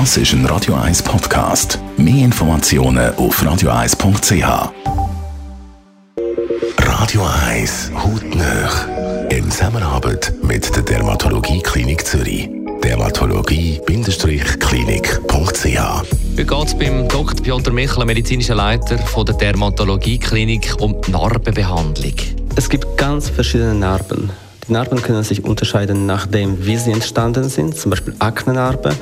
Das ist ein Radio 1 Podcast. Mehr Informationen auf radio1.ch. Radio 1 Hautnöch. In Zusammenarbeit mit der Dermatologie Klinik Zürich. Dermatologie-klinik.ch Heute geht es beim Dr. Piotr Michel, medizinischer Leiter von der Dermatologie-Klinik, um die Narbenbehandlung. Es gibt ganz verschiedene Narben. Die Narben können sich unterscheiden nach dem, wie sie entstanden sind, zum Beispiel Aknenarbe.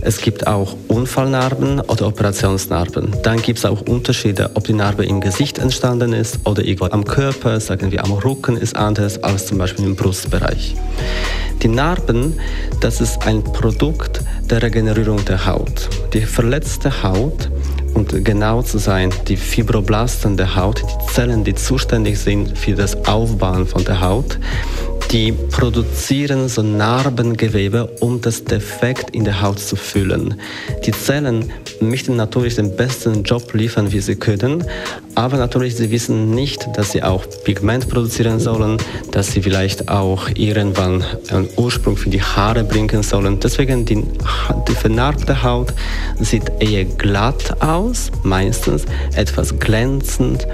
Es gibt auch Unfallnarben oder Operationsnarben. Dann gibt es auch Unterschiede, ob die Narbe im Gesicht entstanden ist oder irgendwo am Körper, sagen wir am Rücken, ist anders als zum Beispiel im Brustbereich. Die Narben, das ist ein Produkt der Regenerierung der Haut. Die verletzte Haut und genau zu sein, die Fibroblasten der Haut, die Zellen, die zuständig sind für das Aufbauen von der Haut, die produzieren so Narbengewebe, um das Defekt in der Haut zu füllen. Die Zellen möchten natürlich den besten Job liefern, wie sie können, aber natürlich sie wissen nicht, dass sie auch Pigment produzieren sollen, dass sie vielleicht auch irgendwann einen Ursprung für die Haare bringen sollen. Deswegen die, die vernarbte Haut sieht eher glatt aus, meistens etwas glänzend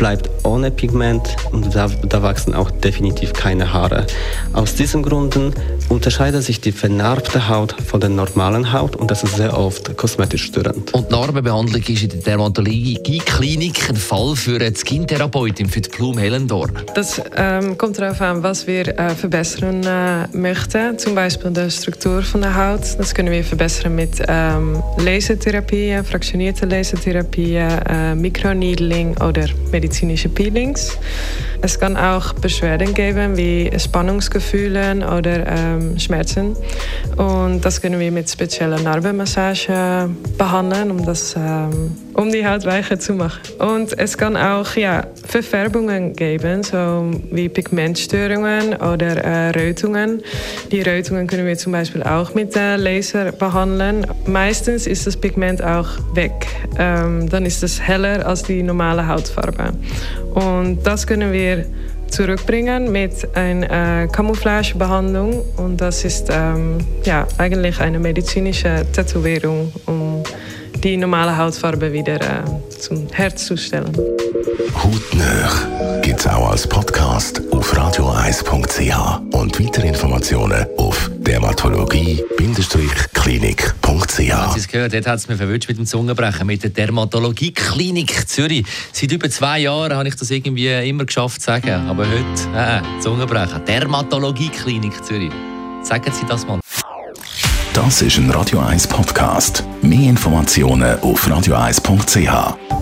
bleibt ohne Pigment und da, da, wachsen auch definitiv keine Haare. Aus diesen Gründen unterscheidet sich die vernarbte Haut von der normalen Haut und das ist sehr oft kosmetisch störend. Und die Narbenbehandlung ist in der Dermatologie-Klinik ein Fall für eine Skin-Therapeutin, für die Blum Hellendorn. Das ähm, kommt darauf an, was wir äh, verbessern äh, möchten. Zum Beispiel die Struktur von der Haut. Das können wir verbessern mit ähm, Lasertherapie, fraktionierte Lasertherapie, äh, Mikroneedling oder Medizin medizinische Peelings. Es kann auch Beschwerden geben wie Spannungsgefühle oder ähm, Schmerzen. Und das können wir mit spezieller Narbenmassage behandeln, um, das, ähm, um die Haut weicher zu machen. Und es kann auch ja, Verfärbungen geben, so wie Pigmentstörungen oder äh, Rötungen. Die Rötungen können wir zum Beispiel auch mit Laser behandeln. Meistens ist das Pigment auch weg. Ähm, dann ist es heller als die normale Hautfarbe. Und das können wir zurückbringen mit einer äh, Camouflagebehandlung. Und das ist ähm, ja, eigentlich eine medizinische Tätowierung, um die normale Hautfarbe wieder äh, zum Herz zu stellen. Hautnöch gibt es auch als Podcast auf radioeis.ch und weitere Informationen auf dermatologie-klinik.ch. Sie es gehört hat es mir verwünscht mit dem Zungenbrechen, mit der Dermatologie-Klinik Zürich. Seit über zwei Jahren habe ich das irgendwie immer geschafft zu sagen, aber heute, äh, Zungenbrechen, Dermatologie-Klinik Zürich. Sagen Sie das mal. Das ist ein Radio 1 Podcast. Mehr Informationen auf radioeis.ch.